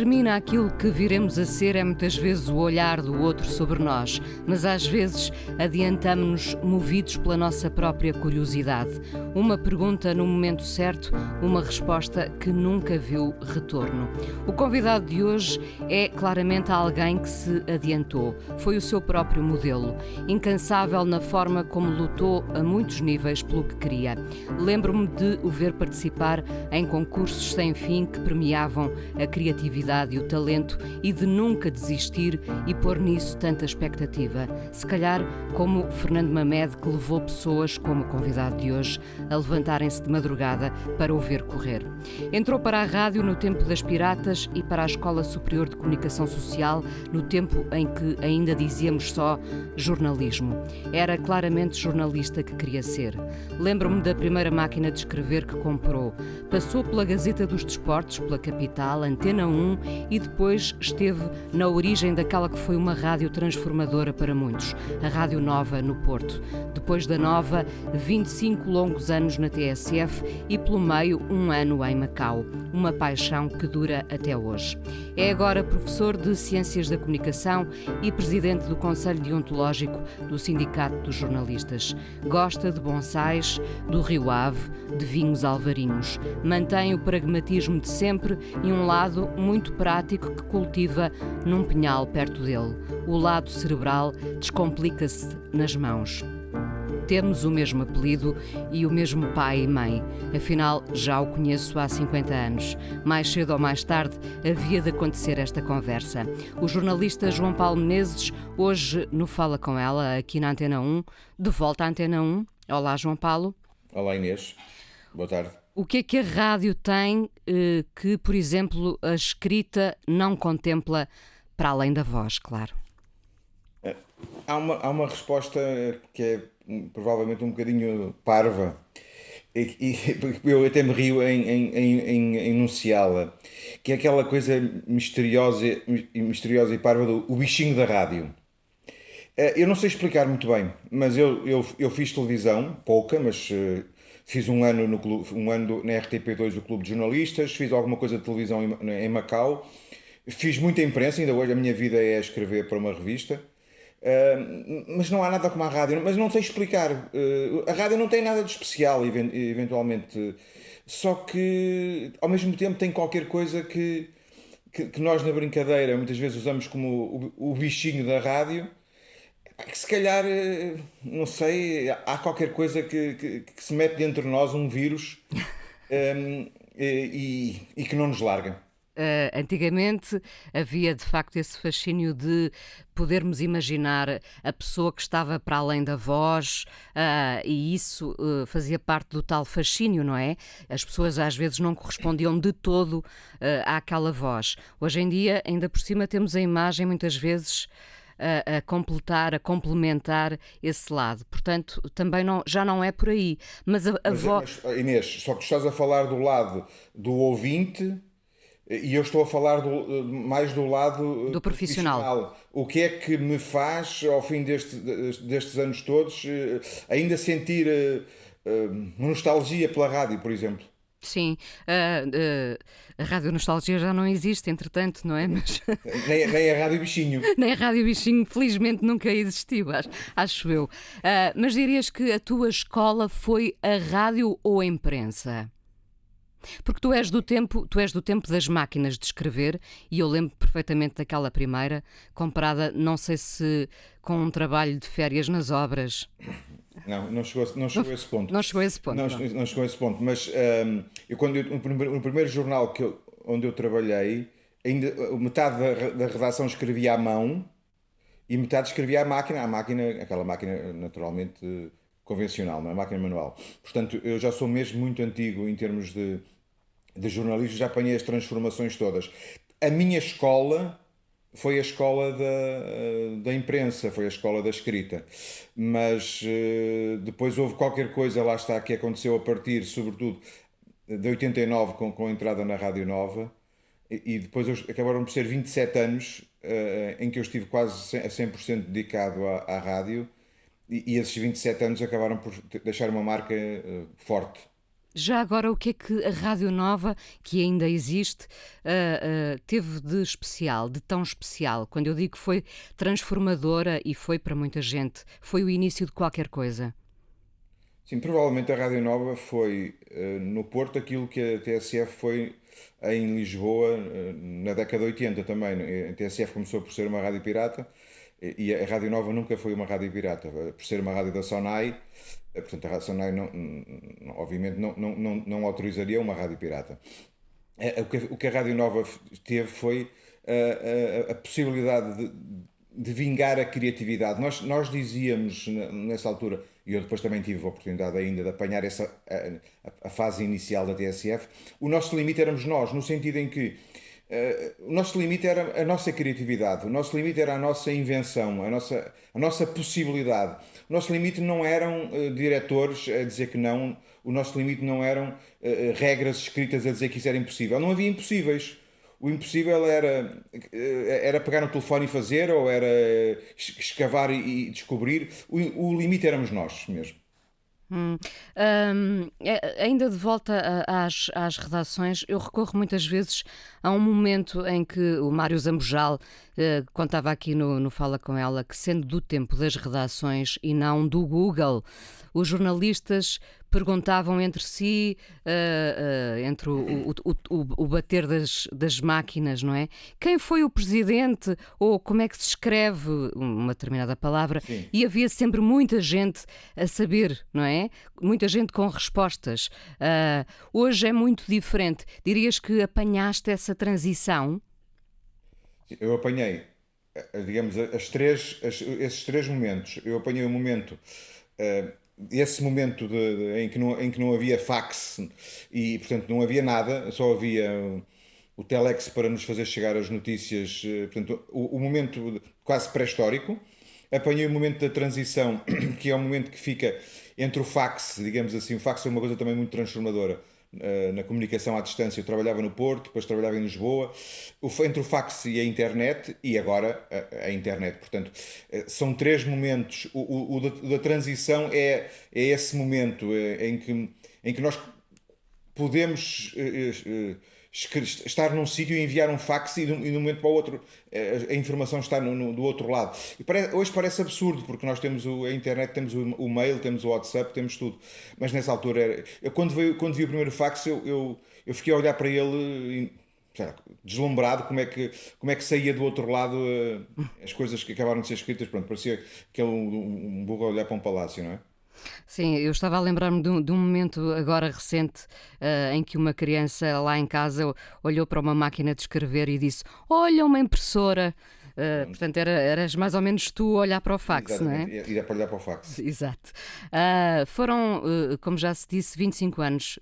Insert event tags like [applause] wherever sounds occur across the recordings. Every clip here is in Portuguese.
Determina aquilo que viremos a ser é muitas vezes o olhar do outro sobre nós, mas às vezes adiantamos-nos movidos pela nossa própria curiosidade. Uma pergunta no momento certo, uma resposta que nunca viu retorno. O convidado de hoje é claramente alguém que se adiantou. Foi o seu próprio modelo, incansável na forma como lutou a muitos níveis pelo que queria. Lembro-me de o ver participar em concursos sem fim que premiavam a criatividade e o talento e de nunca desistir e pôr nisso tanta expectativa. Se calhar, como Fernando Mamed, que levou pessoas, como o convidado de hoje, a levantarem-se de madrugada para o ver correr. Entrou para a rádio no tempo das piratas e para a Escola Superior de Comunicação Social no tempo em que ainda dizíamos só jornalismo. Era claramente jornalista que queria ser. Lembro-me da primeira máquina de escrever que comprou. Passou pela Gazeta dos Desportos, pela Capital, Antena 1 e depois esteve na origem daquela que foi uma rádio transformadora para muitos, a Rádio Nova no Porto. Depois da Nova, 25 longos anos na TSF e pelo meio um ano em Macau, uma paixão que dura até hoje. É agora professor de Ciências da Comunicação e presidente do Conselho Deontológico do Sindicato dos Jornalistas. Gosta de bonsais, do Rio Ave, de vinhos alvarinhos. Mantém o pragmatismo de sempre e um lado lado prático que cultiva num pinhal perto dele. O lado cerebral descomplica-se nas mãos. Temos o mesmo apelido e o mesmo pai e mãe. Afinal, já o conheço há 50 anos. Mais cedo ou mais tarde havia de acontecer esta conversa. O jornalista João Paulo Menezes, hoje no Fala Com Ela, aqui na Antena 1, de volta à Antena 1. Olá, João Paulo. Olá, Inês. Boa tarde. O que é que a rádio tem eh, que, por exemplo, a escrita não contempla para além da voz, claro? Eh, há uma, há uma resposta que é provavelmente um bocadinho parva e, e [laughs] eu até me rio em, em, em, em enunciá-la, que é aquela coisa misteriosa, misteriosa e parva do o bichinho da rádio. Eh, eu não sei explicar muito bem, mas eu, eu, eu fiz televisão, pouca, mas Fiz um ano, no um ano na RTP2 do Clube de Jornalistas, fiz alguma coisa de televisão em, Macau, fiz muita imprensa, ainda hoje a minha vida é escrever para uma revista. Uh, mas não há nada como a rádio, mas não sei explicar. Uh, a rádio não tem nada de especial, eventualmente, só que ao mesmo tempo tem qualquer coisa que, que, que nós na brincadeira muitas vezes usamos como o, o bichinho da rádio que se calhar, eh, não sei, há qualquer coisa que, que, que se mete dentro de nós, um vírus, um, [laughs] ehm, e, e, que não nos larga. Uh, antigamente havia de facto esse fascínio de podermos imaginar a pessoa que estava para além da voz, uh, e isso uh, fazia parte do tal fascínio, não é? As pessoas às vezes não correspondiam de todo àquela voz. Hoje em dia, ainda por cima, temos a imagem muitas vezes a, a, completar, a complementar esse lado. Portanto, também não, já não é por aí. Mas a, a voz. Inês, só que estás a falar do lado do ouvinte. E eu estou a falar do, mais do lado do profissional. profissional. O que é que me faz, ao fim deste, destes anos todos, eh, ainda sentir nostalgia pela rádio, por exemplo? Sim, uh, uh, a Rádio Nostalgia já não existe, entretanto, não é? Mas... [laughs] nem, nem a Rádio Bichinho. [laughs] nem a Rádio Bichinho, felizmente, nunca existiu, acho, acho eu. Uh, mas dirias que a tua escola foi a rádio ou a imprensa? Porque tu és do tempo, tu és do tempo das máquinas de escrever e eu lembro perfeitamente daquela primeira, comparada, não sei se com um trabalho de férias nas obras. Não, não chegou, não chegou a esse ponto. Não chegou a esse ponto. Não, não. não chegou a esse ponto. Mas um, eu, quando eu, no, primeiro, no primeiro jornal que eu, onde eu trabalhei, ainda metade da, da redação escrevia à mão e metade escrevia à máquina, a máquina, aquela máquina naturalmente convencional, não é? máquina manual. Portanto, eu já sou mesmo muito antigo em termos de, de jornalismo, já apanhei as transformações todas. A minha escola foi a escola da, da imprensa, foi a escola da escrita. Mas uh, depois houve qualquer coisa, lá está, que aconteceu a partir, sobretudo, de 89, com, com a entrada na Rádio Nova, e, e depois acabaram por ser 27 anos uh, em que eu estive quase a 100% dedicado à, à rádio, e, e, esses 27 anos acabaram por deixar uma marca uh, forte. Já agora, o que é que a Rádio Nova, que ainda existe, uh, uh, teve de especial, de tão especial? Quando eu digo que foi transformadora e foi para muita gente, foi o início de qualquer coisa? Sim, provavelmente a Rádio Nova foi uh, no Porto aquilo que a TSF foi em Lisboa na década de 80 também. A TSF começou por ser uma rádio pirata e a Rádio Nova nunca foi uma rádio pirata, por ser uma rádio da Sonai portanto, a Sonai, não, não, obviamente, não, não, não, não autorizaria uma rádio pirata. Eh, o que, o que a Rádio Nova teve foi a, eh, a, a possibilidade de, de, vingar a criatividade. Nós, nós dizíamos nessa altura, e eu depois também tive a oportunidade ainda de apanhar essa, a, a fase inicial da TSF, o nosso limite éramos nós, no sentido em que Uh, o nosso limite era a nossa criatividade, o nosso limite era a nossa invenção, a nossa, a nossa possibilidade. O nosso limite não eram uh, diretores a dizer que não, o nosso limite não eram uh, regras escritas a dizer que isso era impossível. Não havia impossíveis. O impossível era, era pegar no telefone e fazer, ou era escavar e, descobrir. O, o limite éramos nós mesmo. Hum. Um, ainda de volta às, às redações, eu recorro muitas vezes a um momento em que o Mário Zambojal uh, contava aqui no, no Fala Com Ela que, sendo do tempo das redações e não do Google, os jornalistas perguntavam entre si, uh, uh, entre o, o, o, o, bater das, das máquinas, não é? Quem foi o presidente ou como é que se escreve uma determinada palavra? Sim. E havia sempre muita gente a saber, não é? Muita gente com respostas. Uh, hoje é muito diferente. Dirias que apanhaste essa transição? Eu apanhei, digamos, as três, as, esses três momentos. Eu apanhei o momento esse momento de, de, em, que não, em que não havia fax e, portanto, não havia nada, só havia o telex para nos fazer chegar as notícias, eh, portanto, o, o momento quase pré-histórico. Apanhei o momento da transição, [clears throat] que é o momento que fica entre o fax, digamos assim, o fax é uma coisa também muito transformadora eh, na comunicação à distância. Eu trabalhava no Porto, depois trabalhava em Lisboa, entre o fax e a internet, e agora a, a internet. Portanto, eh, são três momentos. O, o, o da, da, transição é, é esse momento eh, em que, em que nós podemos estar num sítio e enviar um fax e de um, momento para o outro eh, a informação está no, no, do outro lado. E parece, hoje parece absurdo, porque nós temos o, a internet, temos o, o, mail, temos o WhatsApp, temos tudo. Mas nessa altura, era, eu, quando, veio, quando vi o primeiro fax, eu, eu, eu fiquei a olhar para ele deslumbrado como é, que, como é que saía do outro lado uh, as coisas que acabaram de ser escritas. Pronto, parecia que um, um burro a olhar para um palácio, não é? Sim, eu estava a lembrar-me de, um, de, um momento agora recente uh, em que uma criança lá em casa olhou para uma máquina de escrever e disse: Olha, uma impressora. Uh, portanto, era, eras mais ou menos tu a olhar para o fax, Exatamente. não é? Ir para olhar para o fax. [laughs] Exato. Uh, foram, uh, como já se disse, 25 anos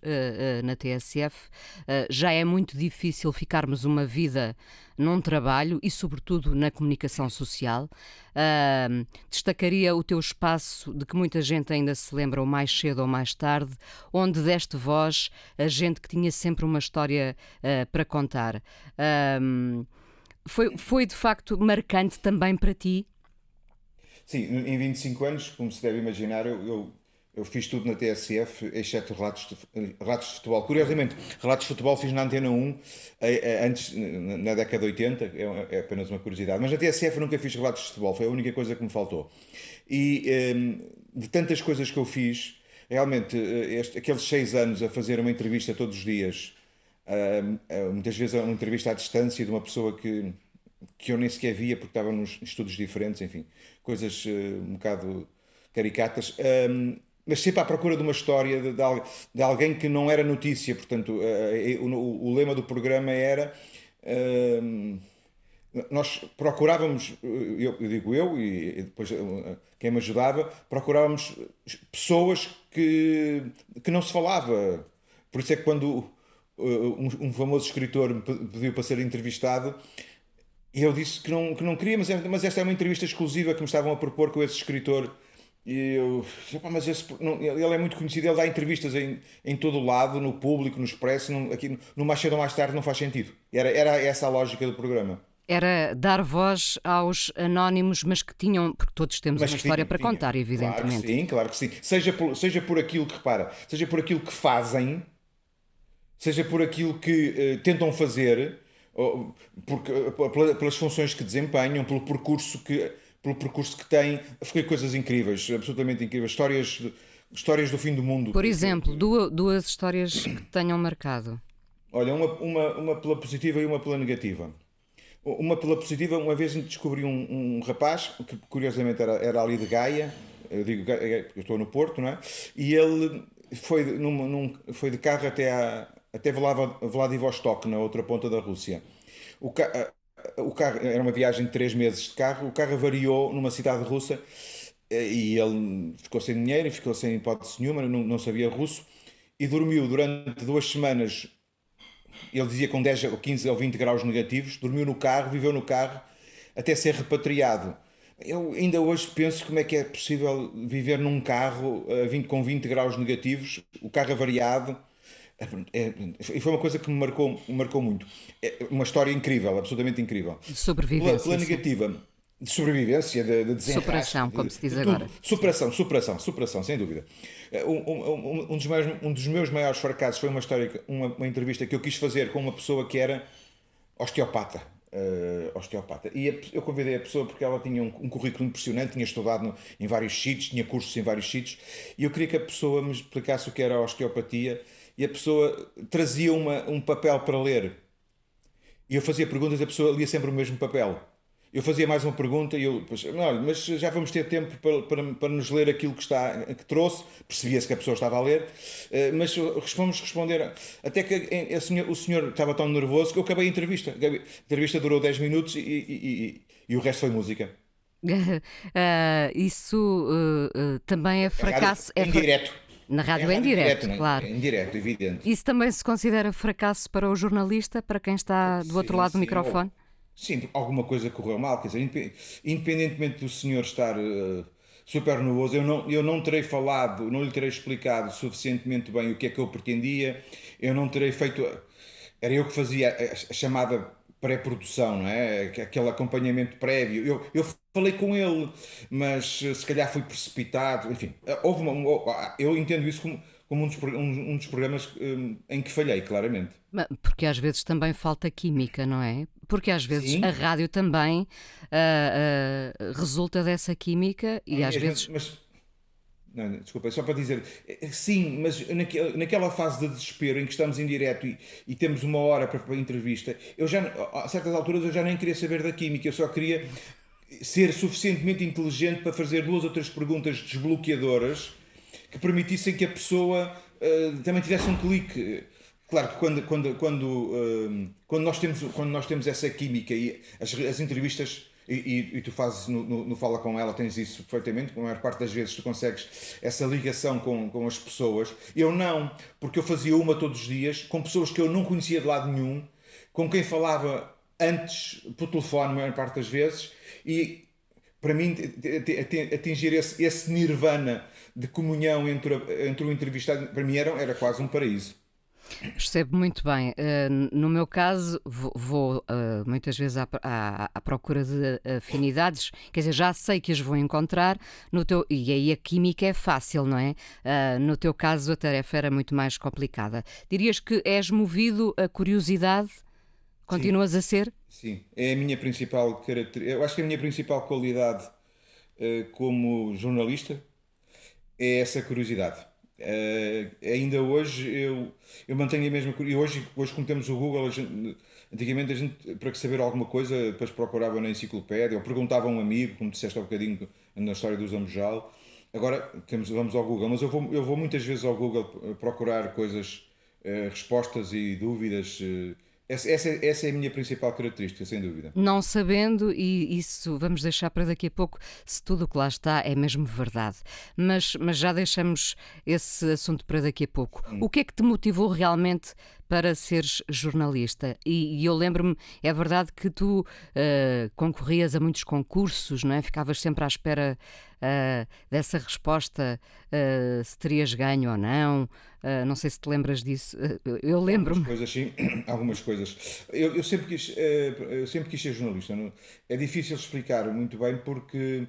na TSF. já é muito difícil ficarmos uma vida num trabalho e, sobretudo, na comunicação social. destacaria o teu espaço, de que muita gente ainda se lembra, ou mais cedo ou mais tarde, onde deste voz a gente que tinha sempre uma história para contar. Foi, foi de facto marcante também para ti? Sim, em 25 anos, como se deve imaginar, eu, eu, eu fiz tudo na TSF, exceto relatos de, relatos de futebol. Curiosamente, relatos de futebol fiz na Antena 1, eh, eh, antes, na década de 80, é, é apenas uma curiosidade. Mas na TSF nunca fiz relatos de futebol, foi a única coisa que me faltou. E ehm, de tantas coisas que eu fiz, realmente, eh, este, aqueles seis anos a fazer uma entrevista todos os dias, Uh, muitas vezes é uma entrevista à distância de uma pessoa que, que eu nem sequer via porque estava nos estudos diferentes, enfim, coisas um bocado caricatas, mas sempre à procura de uma história de, de, de alguém que não era notícia. Portanto, uh, o, o, lema do programa era. nós procurávamos, eu, eu, digo eu e depois quem me ajudava, procurávamos pessoas que, que não se falava. Por isso é que quando um, um famoso escritor me pediu para ser entrevistado eu disse que não, que não queria, mas, mas esta é uma entrevista exclusiva que me estavam a propor com esse escritor. E eu, mas esse, não, ele é muito conhecido, ele dá entrevistas em, em todo o lado, no público, no expresso, no, aqui no mais cedo ou mais tarde não faz sentido. Era, era essa a lógica do programa. Era dar voz aos anónimos, mas que tinham, porque todos temos mas uma história tinha, para tinha. contar, evidentemente. Claro que sim, claro que sim. Seja por, seja por aquilo que repara, seja por aquilo que fazem, seja por aquilo que uh, tentam fazer, ou, porque, uh, pelas funções que desempenham, pelo percurso que, pelo percurso que têm, foi coisas incríveis, absolutamente incríveis, histórias, histórias do fim do mundo. Por exemplo, duas, duas histórias que tenham marcado. Olha, uma, uma, uma pela positiva e uma pela negativa. Uma pela positiva, uma vez descobri um, um rapaz, que curiosamente era, era ali de Gaia, eu digo, eu estou no Porto, não é? E ele foi, num, num, foi de carro até, a, até Vladivostok, na outra ponta da Rússia. O, o carro, era uma viagem de três meses de carro, o carro avariou numa cidade russa e ele ficou sem dinheiro, ficou sem hipótese nenhuma, não, não sabia russo e dormiu durante duas semanas ele dizia com 10 ou 15 ou 20 graus negativos, dormiu no carro, viveu no carro, até ser repatriado. Eu ainda hoje penso como é que é possível viver num carro a 20, com 20 graus negativos, o carro avariado. É, e foi uma coisa que me marcou, marcou muito. É uma história incrível, absolutamente incrível. De sobrevivência. Pela, negativa, de sobrevivência, de, de Superação, como se diz de agora. Superação, superação, superação, sem dúvida. Eh, um, um, um, dos meus, um dos meus maiores fracassos foi uma história, uma, uma entrevista que eu quis fazer com uma pessoa que era osteopata. Uh, osteopata. E a, eu convidei a pessoa porque ela tinha um, um currículo impressionante, tinha estudado no, em vários sítios, tinha cursos em vários sítios, e eu queria que a pessoa me explicasse o que era a osteopatia, e a pessoa trazia uma, um papel para ler. E eu fazia perguntas e a pessoa lia sempre o mesmo papel. Eu fazia mais uma pergunta e eu, pois, olha, mas já vamos ter tempo para, para, para nos ler aquilo que, está, que trouxe, percebia-se que a pessoa estava a ler, eh, mas vamos responder, até que senhor, o senhor estava tão nervoso que eu acabei a entrevista. A entrevista durou 10 minutos e, e, e, e o resto foi música. uh, [laughs] isso uh, uh, também é fracasso. É em direto. Na rádio é, em direto, direto, é? claro. Em direto, evidente. Isso também se considera fracasso para o jornalista, para quem está do outro sim, lado do microfone? Sim, alguma coisa correu mal, quer dizer, independentemente do senhor estar uh, super nervoso, eu não, eu não terei falado, não lhe terei explicado suficientemente bem o que é que eu pretendia, eu não terei feito. Era eu que fazia a, chamada pré-produção, não é? Aquele acompanhamento prévio. Eu, eu falei com ele, mas eh, se calhar foi precipitado, enfim, eh, houve uma, eu entendo isso como como um dos, um, um dos programas um, em que falhei, claramente. Porque às vezes também falta química, não é? Porque às vezes Sim. a rádio também uh, uh, resulta dessa química e é, às vezes. Mas, não, desculpa, só para dizer, eh, sim, mas naquela fase de desespero em que estamos em direto e, e temos uma hora para, para a entrevista, eu já, a certas alturas eu já nem queria saber da química, eu só queria ser suficientemente inteligente para fazer duas ou três perguntas desbloqueadoras que permitissem que a pessoa uh, também tivesse um clique. Claro que quando, quando, quando, uh, quando, nós, temos, quando nós temos essa química e as, as entrevistas e, e, e, tu fazes no, no, no, Fala Com Ela, tens isso perfeitamente, a maior parte das vezes tu consegues essa ligação com, com as pessoas. Eu não, porque eu fazia uma todos os dias com pessoas que eu não conhecia de lado nenhum, com quem falava antes por telefone, a maior parte das vezes, e para mim atingir esse, esse nirvana de comunhão entre, entre o entrevistado, para mim era, era quase um paraíso. Percebo muito bem. Uh, no meu caso, vou, vou uh, muitas vezes à, à, à, procura de afinidades, quer dizer, já sei que as vou encontrar, no teu, e aí a química é fácil, não é? Uh, no teu caso, a tarefa era muito mais complicada. Dirias que és movido a curiosidade? Continuas Sim. a ser? Sim, é a minha principal característica. Eu acho que a minha principal qualidade como jornalista é essa curiosidade. Uh, ainda hoje eu, eu mantenho a mesma curiosidade. Hoje, hoje, como temos o Google, a gente, antigamente a gente, para saber alguma coisa, depois procurava na enciclopédia ou perguntava a um amigo, como disseste há um bocadinho na história do Zambujal. Agora temos, vamos ao Google, mas eu vou, eu vou muitas vezes ao Google procurar coisas, uh, respostas e dúvidas. Uh, essa, essa, essa, é a minha principal característica, sem dúvida. Não sabendo, e isso vamos deixar para daqui a pouco, se tudo o que lá está é mesmo verdade. Mas, mas já deixamos esse assunto para daqui a pouco. Hum. O que é que te motivou realmente para seres jornalista. E, e eu lembro-me, é verdade que tu uh, concorrias a muitos concursos, não é? Ficavas sempre à espera uh, dessa resposta, uh, se terias ganho ou não. não sei se te lembras disso. eu lembro-me. Algumas coisas, sim. [coughs] Algumas coisas. Eu, eu sempre, quis, eu sempre quis ser jornalista. Não? É difícil explicar muito bem porque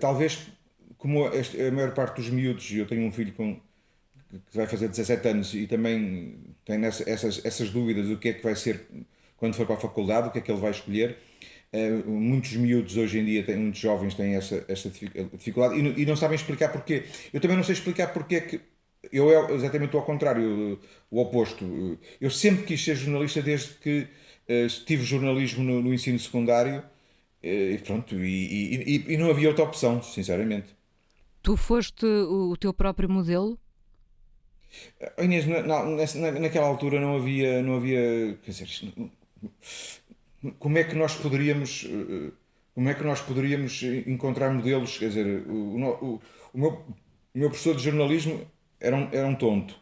talvez como a maior parte dos miúdos, e eu tenho um filho com, que vai fazer 17 anos e também tem essas, essas dúvidas do que é que vai ser quando for para a faculdade, o que é que ele vai escolher. Uh, muitos miúdos hoje em dia, têm, muitos jovens têm essa, essa dificuldade e, e, não sabem explicar porquê. Eu também não sei explicar porquê que. Eu é exatamente ao contrário, o oposto. Eu sempre quis ser jornalista desde que uh, tive jornalismo no, no ensino secundário uh, e pronto, e, e, e não havia outra opção, sinceramente. Tu foste o teu próprio modelo? Inês, na, na, naquela altura não havia, não havia, quer dizer, como é que nós poderíamos, como é que nós poderíamos encontrar modelos, quer dizer, o, o, o meu, o meu professor de jornalismo era um, era um tonto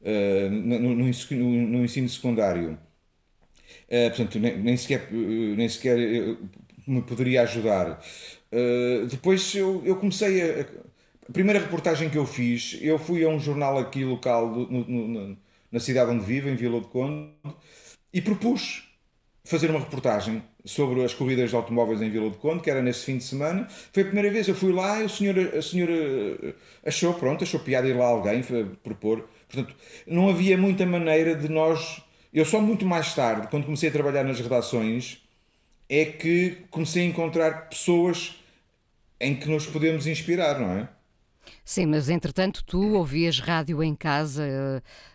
uh, no, no, no, ensino secundário, uh, portanto nem, nem, sequer, nem sequer me poderia ajudar. Uh, depois eu, eu comecei a, a primeira reportagem que eu fiz, eu fui a um jornal aqui local do, no, no, na cidade onde vivo, em Vila do Conde, e propus fazer uma reportagem sobre as corridas de automóveis em Vila do Conde, que era nesse fim de semana. Foi a primeira vez, eu fui lá e o senhor, a senhora achou, pronto, achou piada ir lá alguém propor. Portanto, não havia muita maneira de nós. Eu só muito mais tarde, quando comecei a trabalhar nas redações, é que comecei a encontrar pessoas em que nos podemos inspirar, não é? Sim, mas entretanto tu ouvias rádio em casa,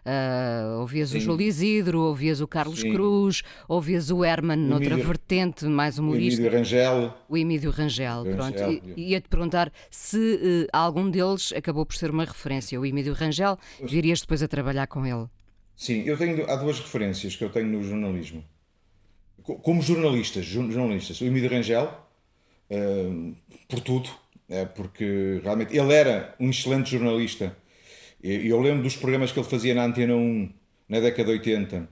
uh, ouvias Sim. o João Isidro, ouvias o Carlos Sim. Cruz, ouvias o Herman o noutra Emílio, vertente, mais humorista. O Emílio Rangel. O Emílio Rangel, Rangel pronto. E, ia-te perguntar se uh, algum deles acabou por ser uma referência. O Emílio Rangel, virias depois a trabalhar com ele? Sim, eu tenho, há duas referências que eu tenho no jornalismo. Como jornalistas, jornalistas. O Emílio Rangel, uh, por tudo, porque realmente ele era um excelente jornalista. E eu lembro dos programas que ele fazia na Antena 1 na década de 80.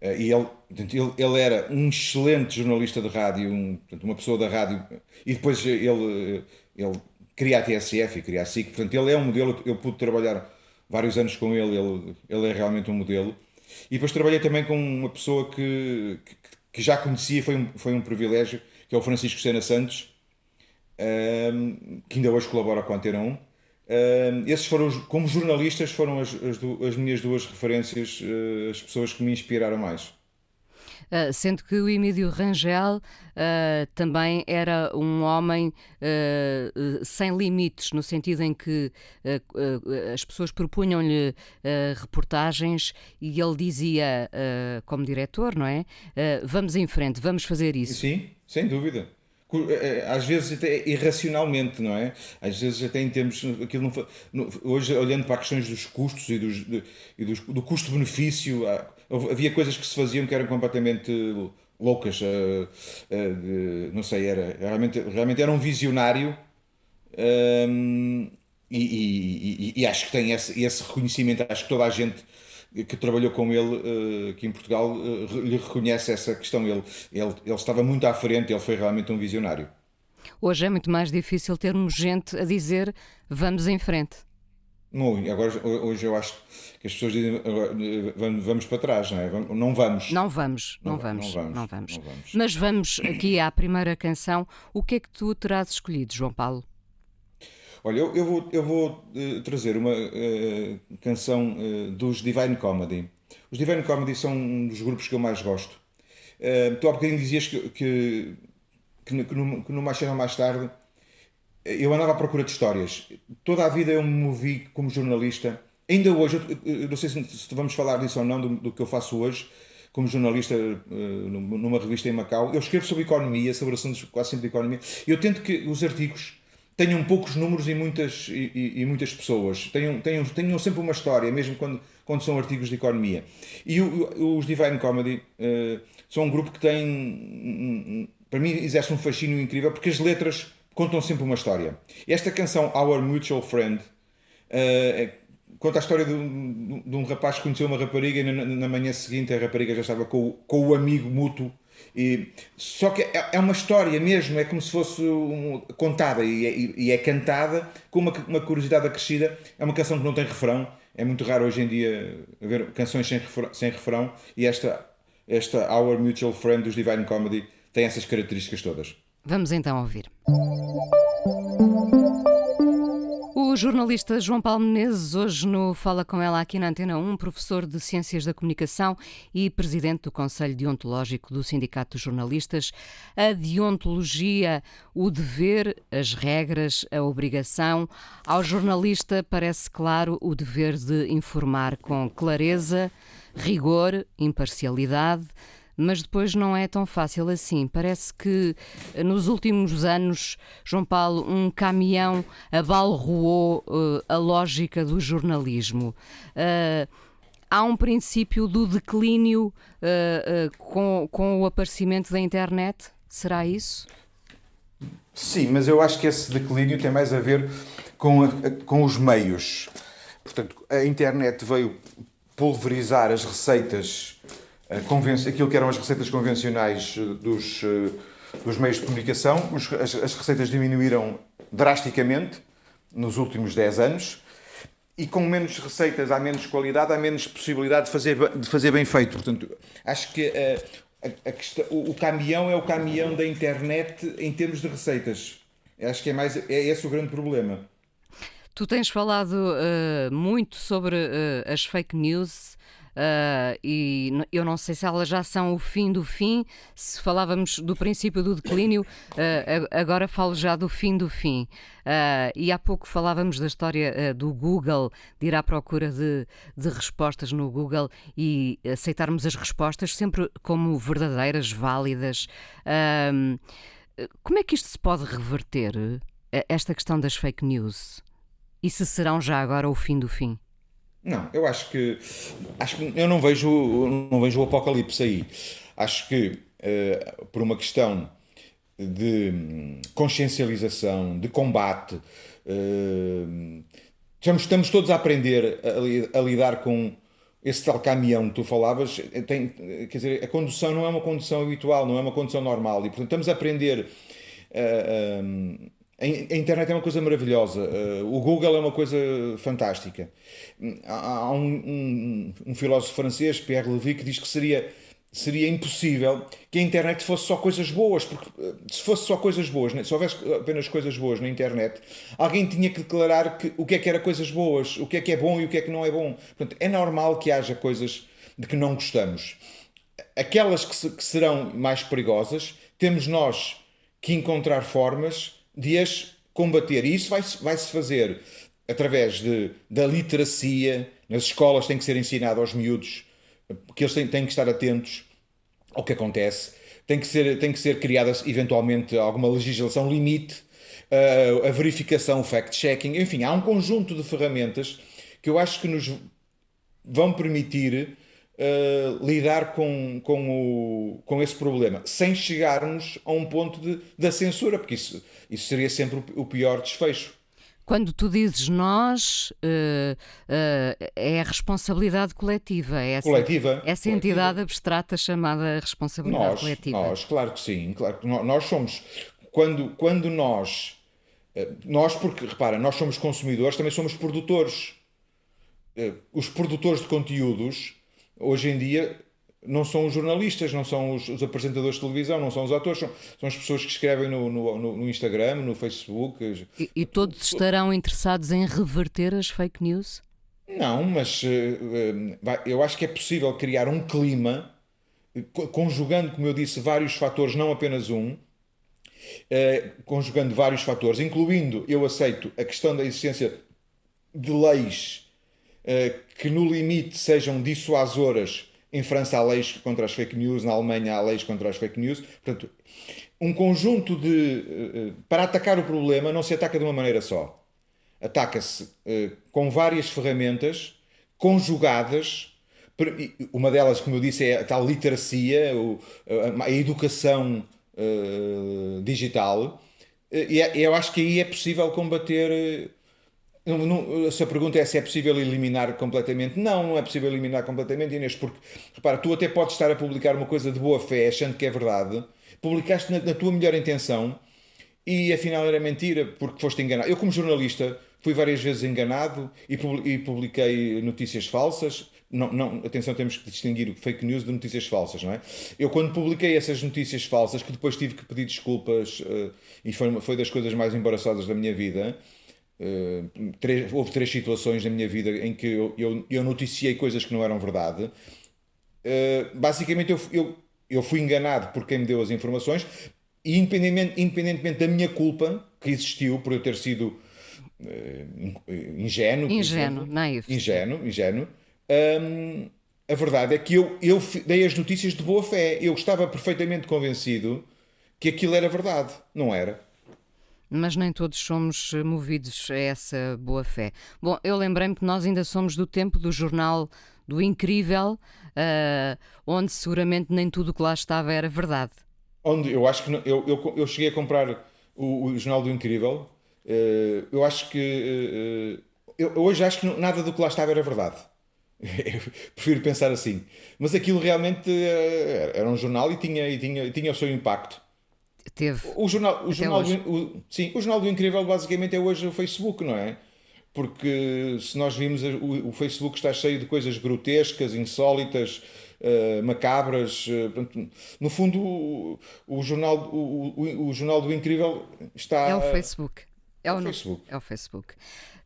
É, e ele, ele era um excelente jornalista de rádio, um, portanto, uma pessoa da rádio. E depois ele, ele cria a TSF e cria a SIC. Portanto, ele é um modelo. Eu pude trabalhar vários anos com ele, ele, ele é realmente um modelo. E depois trabalhei também com uma pessoa que, que, que já conhecia, foi um, foi um privilégio, que é o Francisco Sena Santos, um, que ainda hoje colabora com a Antena 1. Um, esses foram, como jornalistas, foram as, as, as minhas duas referências, uh, as pessoas que me inspiraram mais. Uh, sendo que o Emílio Rangel uh, também era um homem uh, sem limites, no sentido em que as pessoas propunham-lhe reportagens e ele dizia, como diretor, não é? vamos em frente, vamos fazer isso. Sim, sem dúvida. Eh, às vezes até irracionalmente, não é? Às vezes até em termos, aquilo não, hoje olhando para questões dos custos e, dos, de, e dos, do custo-benefício, havia coisas que se faziam que eram completamente loucas, uh, uh, de, não sei, era, realmente, realmente era um visionário um, e, e, e, e, acho que tem esse, esse reconhecimento, acho que toda a gente que trabalhou com ele aqui em Portugal lhe reconhece essa questão. Ele, ele, ele estava muito à frente, ele foi realmente um visionário. Hoje é muito mais difícil termos gente a dizer vamos em frente. Não, agora, hoje eu acho que as pessoas dizem vamos, vamos para trás, não é? Não vamos. Não vamos, não, não, vamos, não, vamos, não vamos, não vamos. Mas vamos aqui à primeira canção. O que é que tu terás escolhido, João Paulo? Olha, eu, eu vou, eu vou uh, trazer uma uh, canção uh, dos Divine Comedy. Os Divine Comedy são um dos grupos que eu mais gosto. Uh, tu há bocadinho dizias que, que, que, que, no, que no mais cedo mais tarde eu andava à procura de histórias. Toda a vida eu me movi como jornalista. Ainda hoje, eu, eu não sei se, se, vamos falar disso ou não, do, do, que eu faço hoje, como jornalista numa revista em Macau. Eu escrevo sobre economia, sobre assuntos quase sempre de economia. Eu tento que os artigos tenham poucos números e muitas, e, e, muitas pessoas, tenham, tenham, tenham sempre uma história, mesmo quando, quando são artigos de economia. E o, os Divine Comedy uh, são um grupo que tem, para mim, exerce um fascínio incrível porque as letras contam sempre uma história. Esta canção, Our Mutual Friend, uh, conta a história de um, de um rapaz que conheceu uma rapariga e na, na, manhã seguinte a rapariga já estava com, com o amigo mútuo. E, só que é, é, uma história mesmo, é como se fosse um, contada e é, e é, cantada com uma, uma curiosidade acrescida. É uma canção que não tem refrão, é muito raro hoje em dia ver canções sem refrão, sem refrão e esta, esta Our Mutual Friend dos Divine Comedy tem essas características todas. Vamos então ouvir. Jornalista João Paulo Menezes, hoje no Fala Com Ela aqui na Antena 1, professor de Ciências da Comunicação e presidente do Conselho Deontológico do Sindicato dos Jornalistas. A deontologia, o dever, as regras, a obrigação. Ao jornalista parece claro o dever de informar com clareza, rigor, imparcialidade mas depois não é tão fácil assim. Parece que eh, nos últimos anos, João Paulo, um caminhão abalroou uh, a lógica do jornalismo. Uh, há um princípio do declínio uh, com, com o aparecimento da internet? Será isso? Sim, mas eu acho que esse declínio tem mais a ver com, a, com os meios. Portanto, a internet veio pulverizar as receitas aquilo que eram as receitas convencionais eh, dos, eh, dos meios de comunicação. As, as receitas diminuíram drasticamente nos últimos 10 anos e com menos receitas há menos qualidade, há menos possibilidade de fazer, de fazer bem feito. Portanto, acho que eh, a, a questão, o, o caminhão é o caminhão da internet em termos de receitas. Acho que é, mais, é esse o grande problema. Tu tens falado uh, muito sobre uh, as fake news Uh, e eu não sei se elas já são o fim do fim, se falávamos do princípio do declínio, uh, agora falo já do fim do fim. Uh, e há pouco falávamos da história do Google, de ir à procura de, de respostas no Google e aceitarmos as respostas sempre como verdadeiras, válidas. como é que isto se pode reverter, esta questão das fake news? E se serão já agora o fim do fim? Não, eu acho que acho que eu não vejo não vejo o apocalipse aí. Acho que uh, por uma questão de consciencialização, de combate, uh, estamos, estamos todos a aprender a, a, lidar com esse tal caminhão que tu falavas. Tem, quer dizer, a condução não é uma condução habitual, não é uma condução normal e portanto estamos a aprender. Uh, a internet é uma coisa maravilhosa, uh, o Google é uma coisa fantástica. Há, há um, um, um, filósofo francês, Pierre Levy, que diz que seria, seria impossível que a internet fosse só coisas boas, porque uh, se fosse só coisas boas, né? se houvesse apenas coisas boas na internet, alguém tinha que declarar que, o que é que era coisas boas, o que é que é bom e o que é que não é bom. Portanto, é normal que haja coisas de que não gostamos. Aquelas que, se, que serão mais perigosas, temos nós que encontrar formas de as combater. E isso vai-se vai fazer através de, da literacia, nas escolas tem que ser ensinado aos miúdos que eles têm, têm que estar atentos ao que acontece, tem que ser, tem que ser criada eventualmente alguma legislação limite, uh, a verificação, o fact-checking, enfim, há um conjunto de ferramentas que eu acho que nos vão permitir uh, lidar com, com, o, com esse problema, sem chegarmos a um ponto de, da censura, porque isso, isso seria sempre o pior desfecho. Quando tu dizes nós, uh, uh, é a responsabilidade coletiva. É essa, coletiva. Essa coletiva. entidade abstrata chamada responsabilidade nós, coletiva. Nós, claro que sim. Claro que nós somos. Quando, quando nós. Nós, porque, repara, nós somos consumidores, também somos produtores. Os produtores de conteúdos hoje em dia não são os jornalistas, não são os, os, apresentadores de televisão, não são os atores, são, são as pessoas que escrevem no, no, no Instagram, no Facebook. E, e, todos estarão interessados em reverter as fake news? Não, mas uh, eu acho que é possível criar um clima, conjugando, como eu disse, vários fatores, não apenas um, conjugando vários fatores, incluindo, eu aceito, a questão da existência de leis que no limite sejam dissuasoras. Em França há leis contra as fake news, na Alemanha há leis contra as fake news. Portanto, um conjunto de. Eh, para atacar o problema não se ataca de uma maneira só. Ataca-se eh, com várias ferramentas conjugadas. Uma delas, como eu disse, é a tal literacia, a educação eh, digital. E é, eu acho que aí é possível combater não, não, se a pergunta é se é possível eliminar completamente, não, não é possível eliminar completamente, Inês, porque, repara, tu até podes estar a publicar uma coisa de boa fé, achando que é verdade, publicaste na, na tua melhor intenção e afinal era mentira, porque foste enganado. Eu, como jornalista, fui várias vezes enganado e publiquei notícias falsas. Não, não, atenção, temos que distinguir fake news de notícias falsas, não é? Eu, quando publiquei essas notícias falsas, que depois tive que pedir desculpas, uh, e foi, foi das coisas mais embaraçadas da minha vida, Uh, três, houve três situações na minha vida em que eu, eu, eu noticiei coisas que não eram verdade. Uh, basicamente, eu, eu, eu fui enganado por quem me deu as informações, e independentemente, independentemente da minha culpa, que existiu por eu ter sido uh, ingênuo, ingênuo, naivo, ingênuo, ingênuo. Um, a verdade é que eu, eu dei as notícias de boa fé. Eu estava perfeitamente convencido que aquilo era verdade. Não era mas nem todos somos eh, movidos a essa boa fé. Bom, eu lembrei-me que nós ainda somos do tempo do jornal do Incrível, uh, onde seguramente nem tudo o que lá estava era verdade. Onde eu acho que não, eu, eu, eu, cheguei a comprar o, o jornal do Incrível. Uh, eu acho que uh, eu, hoje acho que nada do que lá estava era verdade. [laughs] Eu prefiro pensar assim. Mas aquilo realmente era um jornal e tinha, e tinha, e tinha o seu impacto teve. O jornal, o jornal do, o, sim, o jornal do Incrível basicamente é hoje o Facebook, não é? Porque se nós vimos o, o Facebook está cheio de coisas grotescas, insólitas, uh, macabras. Uh, portanto, no fundo, o, o jornal, o, o, jornal do Incrível está. É o Facebook. É, é o, Facebook. É o Facebook.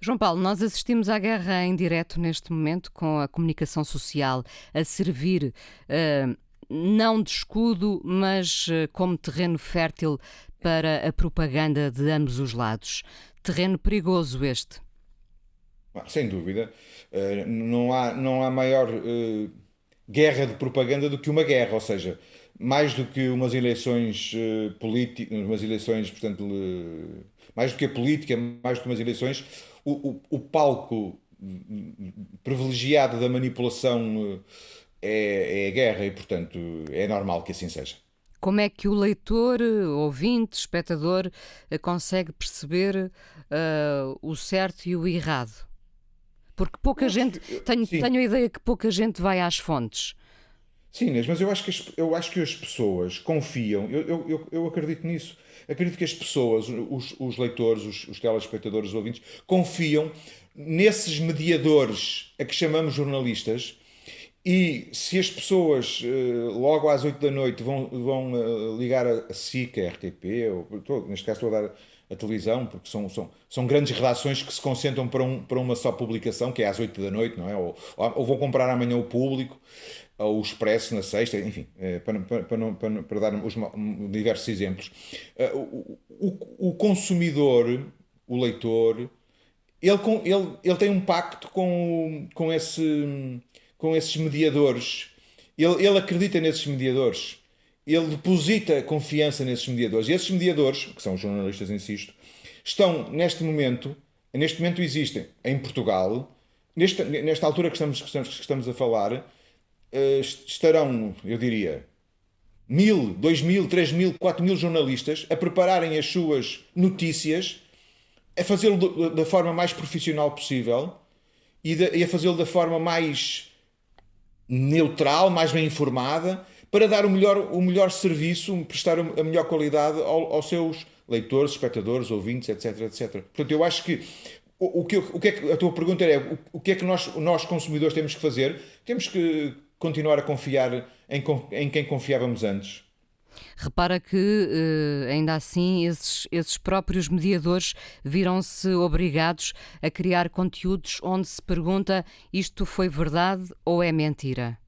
João Paulo, nós assistimos à guerra em direto neste momento com a comunicação social a servir uh, não de escudo, mas eh, como terreno fértil para a propaganda de ambos os lados. Terreno perigoso este. Ah, sem dúvida. Uh, não, há, não há maior uh, guerra de propaganda do que uma guerra, ou seja, mais do que umas eleições políticas, umas eleições, portanto, mais do que a política, mais do que umas eleições, o, o, o palco privilegiado da manipulação é, é a guerra e, portanto, é normal que assim seja. Como é que o leitor, ouvinte, espectador eh, consegue perceber uh, o certo e o errado? Porque pouca gente. Tenho, tenho a ideia que pouca gente vai às fontes. Sim, mas eu acho que as, eu acho que as pessoas confiam, eu, eu, eu, eu acredito nisso. Acredito que as pessoas, os, os leitores, os, os telespectadores, os ouvintes, confiam nesses mediadores a que chamamos jornalistas e se as pessoas eh, logo às 8 da noite vão, vão eh, ligar a SIC, a RTP, ou, neste caso estou a dar a televisão, porque são, são, são grandes redações que se concentram para, um, para uma só publicação, que é às 8 da noite, não é? Ou, ou vão comprar amanhã o público, ou o Expresso na sexta, enfim, eh, para, para, para, para, para dar os diversos exemplos. O, o, o consumidor, o leitor, ele, ele, ele tem um pacto com, com esse com esses mediadores. Ele, ele acredita nesses mediadores. Ele deposita confiança nesses mediadores. E esses mediadores, que são jornalistas, insisto, estão neste momento, neste momento existem em Portugal, nesta, nesta altura que estamos, que estamos, que estamos a falar, eh, estarão, eu diria, mil, dois mil, três mil, quatro mil jornalistas a prepararem as suas notícias, a fazê-lo da forma mais profissional possível e, de, e a fazê-lo da forma mais neutral, mais bem informada, para dar o melhor, o melhor serviço, prestar a melhor qualidade ao, aos seus leitores, espectadores, ouvintes, etc, etc. Portanto, eu acho que o, o, que, o que é que a tua pergunta é o, o que é que nós, nós consumidores temos que fazer? Temos que continuar a confiar em, em quem confiávamos antes. Repara que, eh, ainda assim, esses, esses próprios mediadores viram-se obrigados a criar conteúdos onde se pergunta isto foi verdade ou é mentira?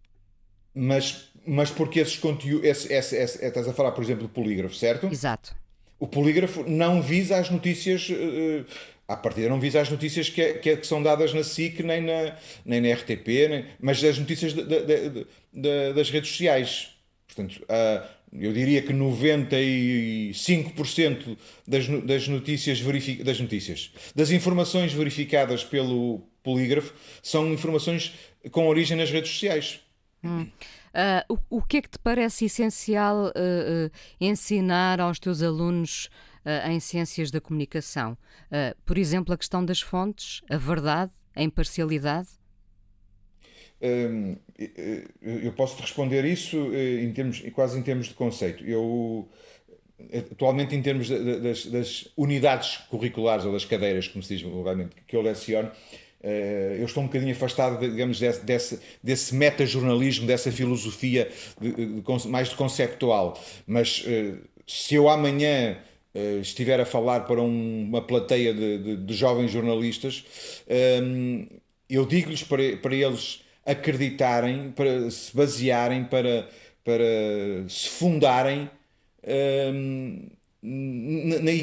Mas, mas porque esses conteúdos. Esse, esse, esse, estás a falar, por exemplo, do polígrafo, certo? Exato. O polígrafo não visa as notícias. Uh, à partida não visa as notícias que, é, que, é, que, são dadas na SIC nem na, nem na RTP, nem, mas as notícias de, de, de, das redes sociais. Portanto, uh, eu diria que 95% das, das notícias das notícias, das informações verificadas pelo polígrafo são informações com origem nas redes sociais. Hum. Uh, o, o, que é que te parece essencial uh, uh, ensinar aos teus alunos em ciências da comunicação? Por exemplo, a questão das fontes, a verdade, a imparcialidade? Hum, eu posso responder isso em termos, quase em termos de conceito. Eu atualmente em termos das, das, unidades curriculares ou das cadeiras, como se diz vulgarmente, que eu leciono, eh, eu estou um bocadinho afastado, digamos, desse, desse, desse meta-jornalismo, dessa filosofia de, de, mais de conceptual. Mas eh, se eu amanhã eh, estiver a falar para um, uma plateia de, de, jovens jornalistas, eu digo-lhes para, para eles acreditarem, para se basearem, para, para se fundarem um,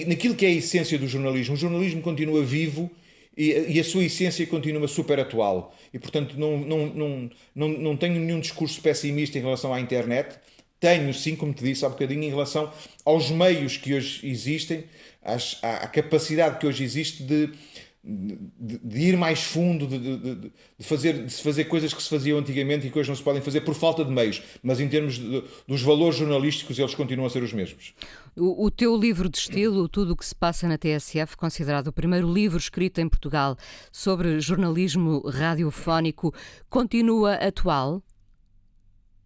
naquilo que é a essência do jornalismo. O jornalismo continua vivo e, e, a sua essência continua super atual. E, portanto, não, não, não, não, não tenho nenhum discurso pessimista em relação à internet. Tenho, sim, como te disse há bocadinho, em relação aos meios que hoje existem, às, à, à capacidade que hoje existe de de, de, ir mais fundo, de, de, fazer, de se fazer coisas que se faziam antigamente e que hoje não se podem fazer por falta de meios, mas em termos dos valores jornalísticos eles continuam a ser os mesmos. O, o teu livro de estilo, Tudo o que se passa na TSF, considerado o primeiro livro escrito em Portugal sobre jornalismo radiofónico, continua atual?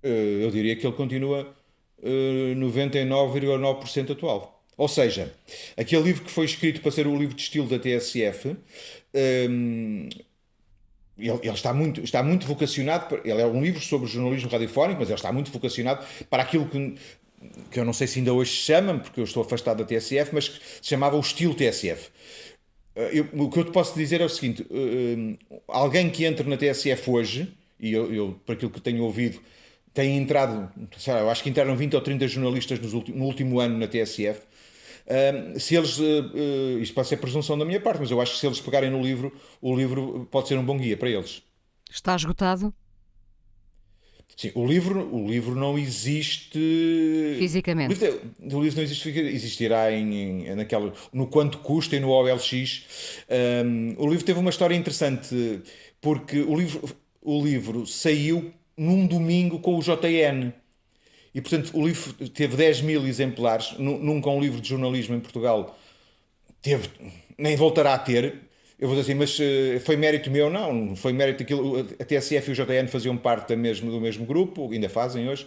Eh, eu diria que ele continua 99,9% eh, atual. Ou seja, aquele livro que foi escrito para ser o livro de estilo da TSF, um, ele, ele, está, muito, está muito vocacionado, ele é um livro sobre jornalismo radiofónico, mas ele está muito vocacionado para aquilo que, que eu não sei se ainda hoje se chama, porque eu estou afastado da TSF, mas que se chamava o estilo TSF. Eh, eu, o que eu te posso dizer é o seguinte: um, alguém que entre na TSF hoje, e eu, eu, por aquilo que tenho ouvido, tem entrado, sei lá, eu acho que entraram 20 ou 30 jornalistas no último ano na TSF se eles, uh, uh, isto pode ser presunção da minha parte, mas eu acho que se eles pegarem no livro, o livro pode ser um bom guia para eles. Está esgotado? Sim, o livro, o livro não existe fisicamente. O livro, o livro não existe existirá em, em, naquela, no quanto custa e no OLX. Um, o livro teve uma história interessante porque o livro, o livro saiu num domingo com o JN. E, portanto, o livro teve 10 mil exemplares. Nunca um livro de jornalismo em Portugal teve, nem voltará a ter. Eu vou dizer assim, mas uh, foi mérito meu? Não, foi mérito daquilo. A TSF e o JN faziam parte da mesmo, do mesmo grupo, ainda fazem hoje.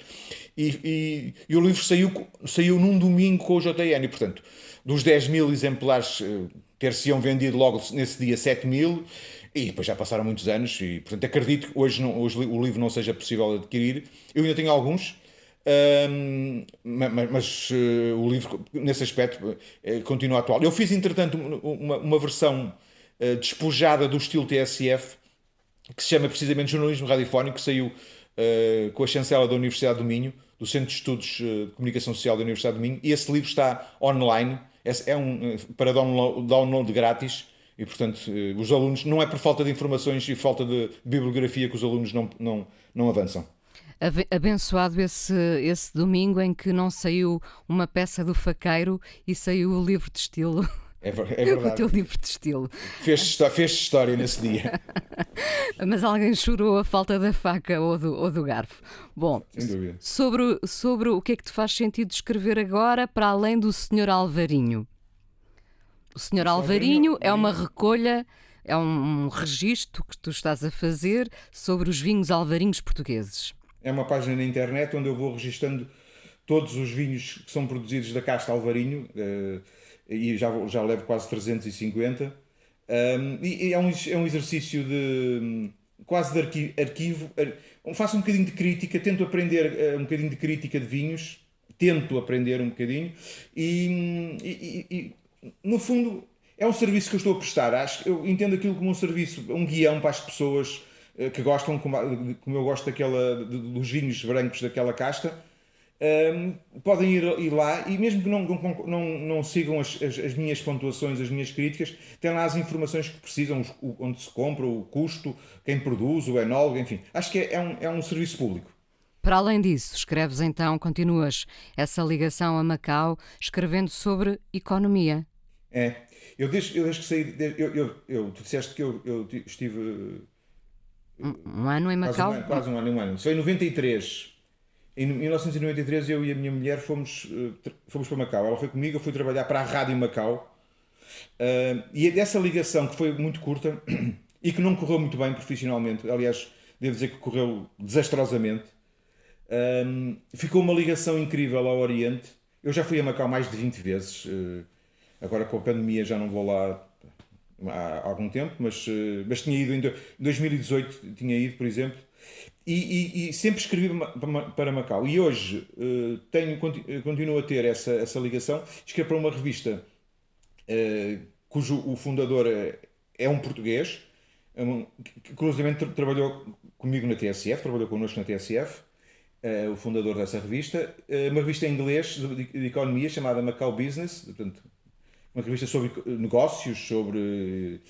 E, e, e, o livro saiu, saiu num domingo com o JN. E, portanto, dos 10 mil exemplares, uh, ter-se-iam vendido logo nesse dia 7 mil. E depois já passaram muitos anos. E, portanto, acredito que hoje, não, hoje o livro não seja possível adquirir. Eu ainda tenho alguns um, mas, mas uh, o livro, nesse aspecto, uh, continua atual. Eu fiz, entretanto, uma, uma versão uh, despojada do estilo TSF, que se chama precisamente Jornalismo Radiofónico, que saiu com a chancela da Universidade do Minho, do Centro de Estudos de Comunicação Social da Universidade do Minho, e esse livro está online, é, é um, para download, download grátis, e portanto os alunos, não é por falta de informações e falta de bibliografia que os alunos não, não, não avançam abençoado esse, esse domingo em que não saiu uma peça do faqueiro e saiu o livro de estilo. É, é [laughs] verdade. O teu livro de estilo. Fez, fez história nesse dia. [laughs] Mas alguém chorou a falta da faca ou do, ou do garfo. Bom, sobre, sobre o que é que te faz sentido escrever agora, para além do Senhor Alvarinho? O Senhor Alvarinho é uma recolha, é um, um registro que tu estás a fazer sobre os vinhos alvarinhos portugueses. É uma página na internet onde eu vou registando todos os vinhos que são produzidos da casta Alvarinho, uh, e já, já levo quase 350. Um, e é um, é um exercício de quase de arquivo, arquivo. Faço um bocadinho de crítica, tento aprender uh, um bocadinho de crítica de vinhos, tento aprender um bocadinho, e, e, e, no fundo é um serviço que eu estou a prestar. Acho, eu entendo aquilo como um serviço, um guião para as pessoas eh, que gostam, como, eu gosto daquela, dos vinhos brancos daquela casta, um, ehm, podem ir, ir, lá e mesmo que não, não, não sigam as, as, as, minhas pontuações, as minhas críticas, têm lá as informações que precisam, onde se compra, o custo, quem produz, o enólogo, enfim. Acho que é, é, um, é um serviço público. Para além disso, escreves então, continuas essa ligação a Macau, escrevendo sobre economia. É, eu desde, eu desde que saí, eu, eu, eu, tu disseste que eu, eu estive um, um ano em Macau? Quase um, quase um ano, um ano. Foi em 93. em 1993 eu e a minha mulher fomos, eh, fomos para Macau. Ela foi comigo, eu fui trabalhar para a Rádio Macau. Uh, e é dessa ligação, que foi muito curta [clears throat] e que não correu muito bem profissionalmente, aliás, devo dizer que correu desastrosamente, um, ficou uma ligação incrível ao Oriente. Eu já fui a Macau mais de 20 vezes, uh, agora com a pandemia já não vou lá há algum tempo, mas, uh, mas tinha ido em 2018, tinha ido, por exemplo, e, e, e, sempre escrevi para Macau. E hoje uh, tenho, continuo a ter essa, essa ligação. Escrevo para uma revista cujo o fundador é, é um português, é que curiosamente trabalhou comigo na TSF, trabalhou connosco na TSF, o fundador dessa revista. uma revista em inglês de, de, economia chamada Macau Business, portanto, uma revista sobre negócios, sobre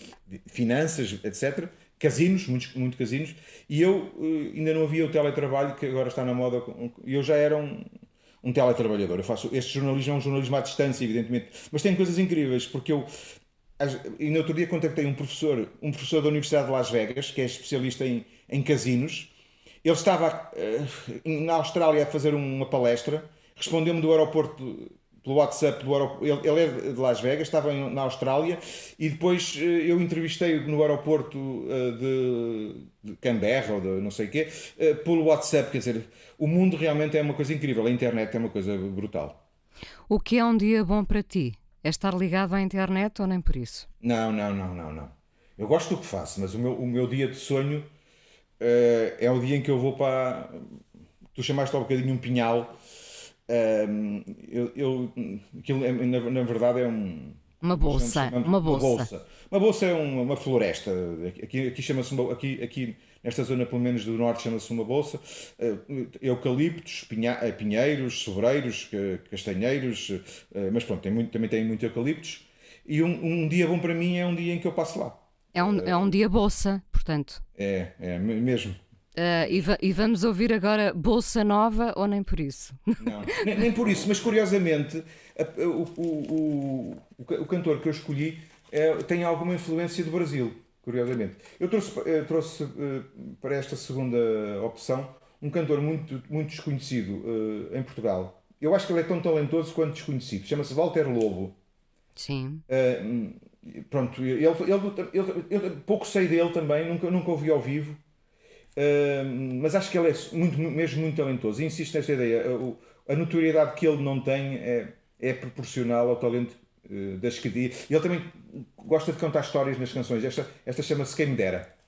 finanças, etc casinos, muitos, muito casinos, e eu uh, ainda não havia o teletrabalho que agora está na moda, eu já era um, um teletrabalhador. Eu faço, este jornalismo é um jornalismo à distância, evidentemente, mas tem coisas incríveis, porque eu, e no outro dia contactei um professor, um professor da Universidade de Las Vegas, que é especialista em, em casinos, ele estava uh, na Austrália a fazer uma palestra, respondeu-me do aeroporto pelo WhatsApp do aeroporto. Ele, ele, é de Las Vegas, estava em, na Austrália e depois eh, eu entrevistei no aeroporto uh, de, Canberra ou de não sei o quê, uh, pelo WhatsApp. Quer dizer, o mundo realmente é uma coisa incrível, a internet é uma coisa brutal. O que é um dia bom para ti? É estar ligado à internet ou nem por isso? Não, não, não, não, não. Eu gosto do que faço, mas o meu, o meu dia de sonho uh, é o dia em que eu vou para. Tu chamaste há um bocadinho um pinhal um, eu, eu, aquilo, é, na, na verdade, é um. Uma bolsa, uma bolsa. Uma bolsa, uma bolsa é uma, uma floresta. Aqui, aqui chama-se aqui, aqui nesta zona, pelo menos do norte, chama-se uma bolsa. Uh, eucaliptos, pinha, eh, pinheiros, sobreiros, castanheiros, uh, mas pronto, tem muito, também tem muito eucaliptos. E um, um, dia bom para mim é um dia em que eu passo lá. É um, é um dia bolsa, portanto. É, é mesmo. Uh, e, va e, vamos ouvir agora Bolsa Nova ou nem por isso? [laughs] Não, nem, nem por isso, mas curiosamente a, o, o, o, o, cantor que eu escolhi é, tem alguma influência do Brasil, curiosamente. Eu trouxe, eu trouxe uh, para esta segunda opção um cantor muito, muito desconhecido uh, em Portugal. Eu acho que ele é tão talentoso quanto desconhecido. Chama-se Walter Lobo. Sim. pronto, ele, ele, ele, ele, pouco sei dele também, nunca, nunca ouvi ao vivo mas acho que ele é muito, mesmo muito talentoso. E insisto nesta ideia: a, a notoriedade que ele não tem é, é proporcional ao talento uh, das que diz. Ele também gosta de contar histórias nas canções. Esta, esta chama-se Quem Me Dera.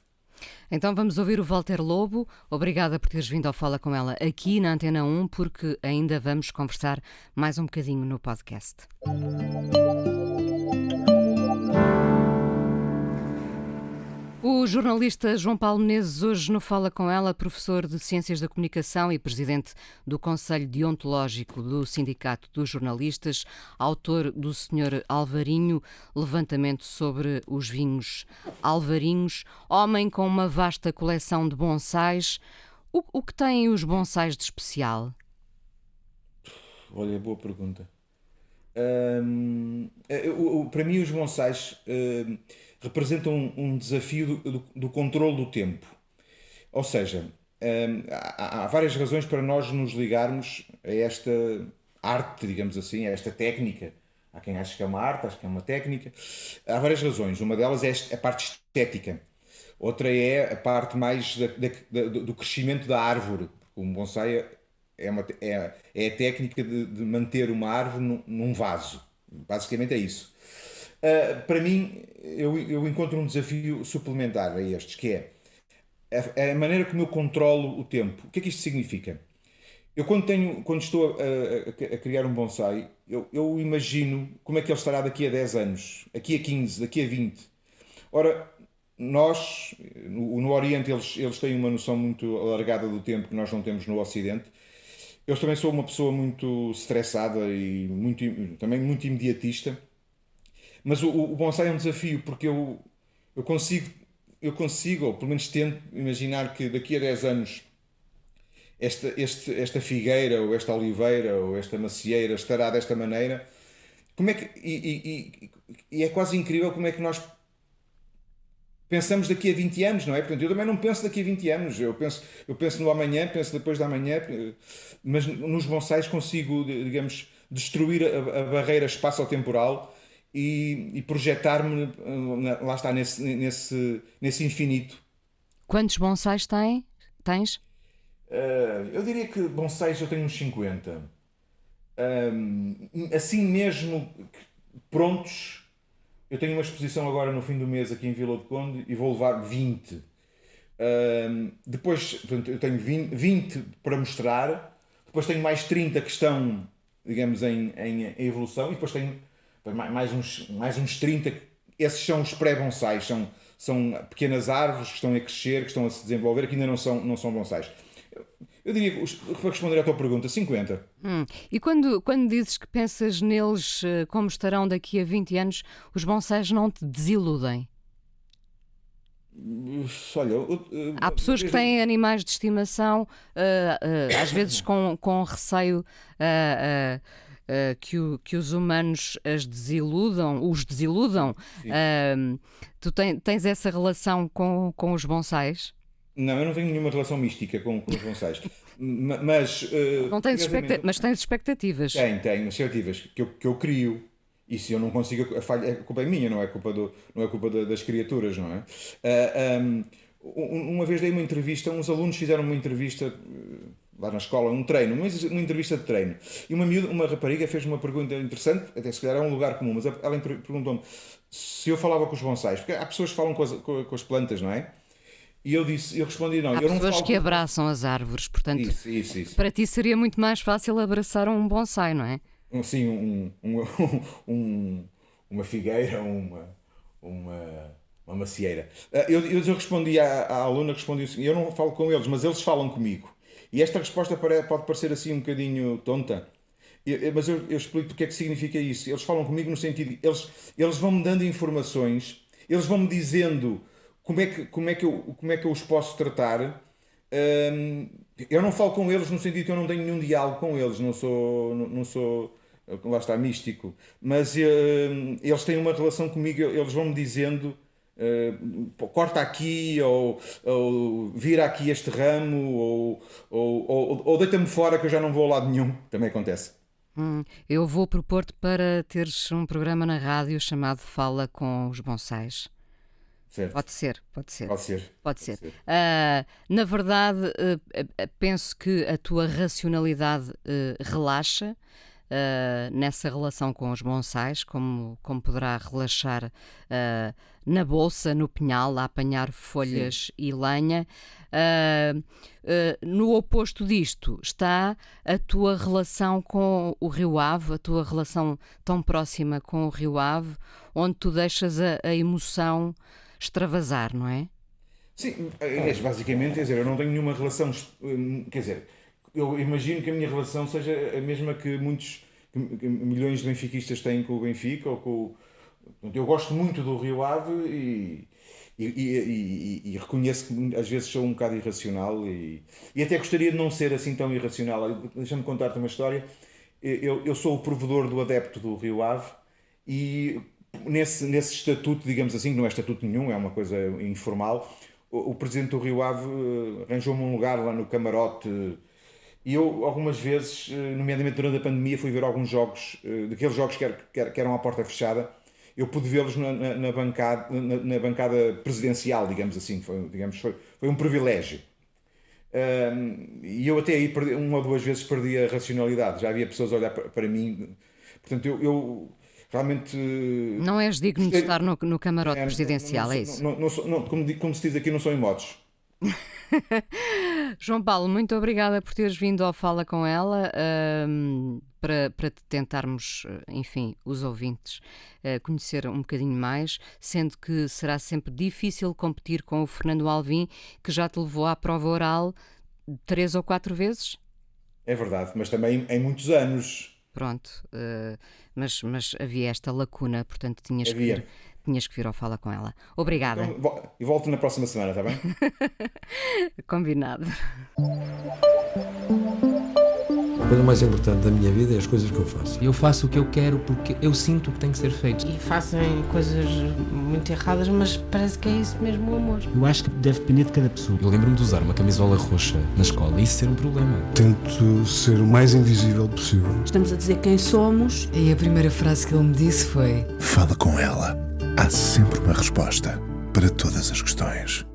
Então vamos ouvir o Walter Lobo. Obrigada por teres vindo ao Fala com ela aqui na Antena 1, porque ainda vamos conversar mais um bocadinho no podcast. O jornalista João Paulo Menezes hoje no Fala com ela, professor de Ciências da Comunicação e presidente do Conselho Deontológico do Sindicato dos Jornalistas, autor do Senhor Alvarinho, levantamento sobre os vinhos Alvarinhos, homem com uma vasta coleção de bonsais. O, o que têm os bonsais de especial? Olha, boa pergunta. Hum, para mim, os bonsais. Representam um, um desafio do, do, do, controle do tempo. Ou seja, hum, há, há, várias razões para nós nos ligarmos a esta arte, digamos assim, a esta técnica. Há quem ache que é uma arte, acho que é uma técnica. Há várias razões. Uma delas é a parte estética. Outra é a parte mais da, da, do crescimento da árvore. Um bonsai é, uma, é, é a técnica de, de manter uma árvore num, num vaso. Basicamente é isso. Uh, para mim, eu, eu encontro um desafio suplementar a estes, que é a, a, maneira como eu controlo o tempo. O que é que isto significa? Eu, quando, tenho, quando estou a, a, a criar um bonsai, eu, eu, imagino como é que ele estará daqui a 10 anos, daqui a 15, daqui a 20. Ora, nós, no, no Oriente, eles, eles têm uma noção muito alargada do tempo que nós não temos no Ocidente. Eu também sou uma pessoa muito estressada e muito, também muito imediatista mas o, o bonsai é um desafio porque eu, eu consigo, eu consigo, ou pelo menos tento imaginar que daqui a 10 anos esta, este, esta figueira, ou esta oliveira, ou esta macieira estará desta maneira. Como é que, e, e, e, é quase incrível como é que nós pensamos daqui a 20 anos, não é? Portanto, eu também não penso daqui a 20 anos, eu penso, eu penso no amanhã, penso depois da amanhã, mas nos bonsais consigo, digamos, destruir a, a barreira espaço-temporal e, e projetar-me, lá está, nesse, nesse, nesse infinito. Quantos bonsais tem, tens? Uh, eu diria que bonsais eu tenho uns 50. Uh, assim mesmo, prontos, eu tenho uma exposição agora no fim do mês aqui em Vila do Conde e vou levar 20. Uh, depois, portanto, eu tenho 20, 20, para mostrar, depois tenho mais 30 que estão, digamos, em, em, em evolução, e depois tenho mais uns, mais uns 30. Esses são os pré-bonsais, são, são pequenas árvores que estão a crescer, que estão a se desenvolver, que ainda não são, não são bonsais. Eu diria, para responder à tua pergunta, 50. Hum. E quando, quando dizes que pensas neles eh, como estarão daqui a 20 anos, os bonsais não te desiludem? Olha, há pessoas que têm animais de estimação, uh, uh, às vezes com, com receio uh, que, o, que os humanos as desiludam, os desiludam. tu ten, tens essa relação com, com os bonsais? Não, eu não tenho nenhuma relação mística com, com os bonsais. mas. Uh, não tens expecta mas tens expectativas. Tenho, tenho expectativas que eu, que eu crio. E se eu não consigo, a, falha, a culpa é minha, não é culpa, do, não é culpa das criaturas, não é? Uh, um, uma vez dei uma entrevista, uns alunos fizeram uma entrevista uh, lá na escola, um treino, uma, uma entrevista de treino. E uma, miúda, uma rapariga fez uma pergunta interessante, até se calhar é um lugar comum, mas ela perguntou-me se eu falava com os bonsais, porque há pessoas que falam com as, com as plantas, não é? E eu disse, eu respondi não. Há eu não pessoas falo... que abraçam as árvores, portanto, isso, isso, isso. para ti seria muito mais fácil abraçar um bonsai, não é? Sim, um, um, [laughs] um, uma figueira, uma, uma, uma macieira. Ah, eu, eu respondi à, à aluna, respondi assim, eu não falo com eles, mas eles falam comigo. E esta resposta pode parecer assim um bocadinho tonta, mas eu, eu explico o que é que significa isso. Eles falam comigo no sentido, eles, eles vão-me dando informações, eles vão-me dizendo como é que, como é que, eu, como é que eu os posso tratar? Um, eu não falo com eles no sentido que eu não tenho nenhum diálogo com eles, não sou, não, sou lá está, místico, mas uh, eles têm uma relação comigo, eles vão-me dizendo uh, corta aqui, ou, ou, vira aqui este ramo, ou, ou, ou, ou deita-me fora que eu já não vou a lado nenhum, também acontece. Hum, eu vou propor-te para teres um programa na rádio chamado Fala com os Bonsais. Certo. Pode ser, pode ser. Pode ser. Pode ser. ser. Uh, na verdade, uh, penso que a tua racionalidade uh, nessa relação com os bonsais, como, como poderá relaxar na bolsa, no pinhal, a apanhar folhas Sim. e lenha. no oposto disto está a tua relação com o Rio Ave, a tua relação tão próxima com o Rio Ave, onde tu deixas a, a emoção extravasar, não é? Sim, é, basicamente, quer dizer, eu não tenho nenhuma relação, quer dizer, eu imagino que a minha relação seja a mesma que muitos que milhões de benfiquistas têm com o Benfica ou com eu gosto muito do Rio Ave e, e, e, e, reconheço que às vezes sou um bocado irracional e, até gostaria de não ser assim tão irracional. Deixa-me contar-te uma história. Eu, eu sou o provedor do adepto do Rio Ave e nesse, nesse estatuto, digamos assim, que não é estatuto nenhum, é uma coisa informal, o, o presidente do Rio Ave eh, arranjou-me um lugar lá no camarote e eu, algumas vezes, eh, nomeadamente durante a pandemia, fui ver alguns jogos, eh, daqueles jogos que, que, que eram à porta fechada, eu pude vê-los na, na, na, bancada, na, na, bancada presidencial, digamos assim, foi, digamos, foi, foi um privilégio. Um, e eu até aí, perdi, uma ou duas vezes, perdi a racionalidade, já havia pessoas a olhar para, para mim, portanto, eu, eu realmente. Não és digno de estar no, no camarote é, presidencial, não, não, é isso? Não, como, como se diz aqui, não sou em modos. [laughs] João Paulo, muito obrigada por teres vindo ao Fala com ela um, para, para tentarmos, enfim, os ouvintes uh, conhecer um bocadinho mais, sendo que será sempre difícil competir com o Fernando Alvim, que já te levou à prova oral três ou quatro vezes. É verdade, mas também em muitos anos. Pronto, uh, mas, mas havia esta lacuna, portanto tinhas havia. que vir, tinhas que vir ao Fala com ela. Obrigada. Então, e volto na próxima semana, está bem? [laughs] Combinado. coisa mais importante da minha vida é as coisas que eu faço. Eu faço o que eu quero porque eu sinto que tem que ser feito. E fazem coisas muito erradas, mas parece que é isso mesmo o amor. Eu acho que deve depender de cada pessoa. Eu lembro-me de usar uma camisola roxa na escola e isso ser um problema. Tento ser o mais invisível possível. Estamos a dizer quem somos. E a primeira frase que ele me disse foi: Fala com ela. Há sempre uma resposta para todas as questões.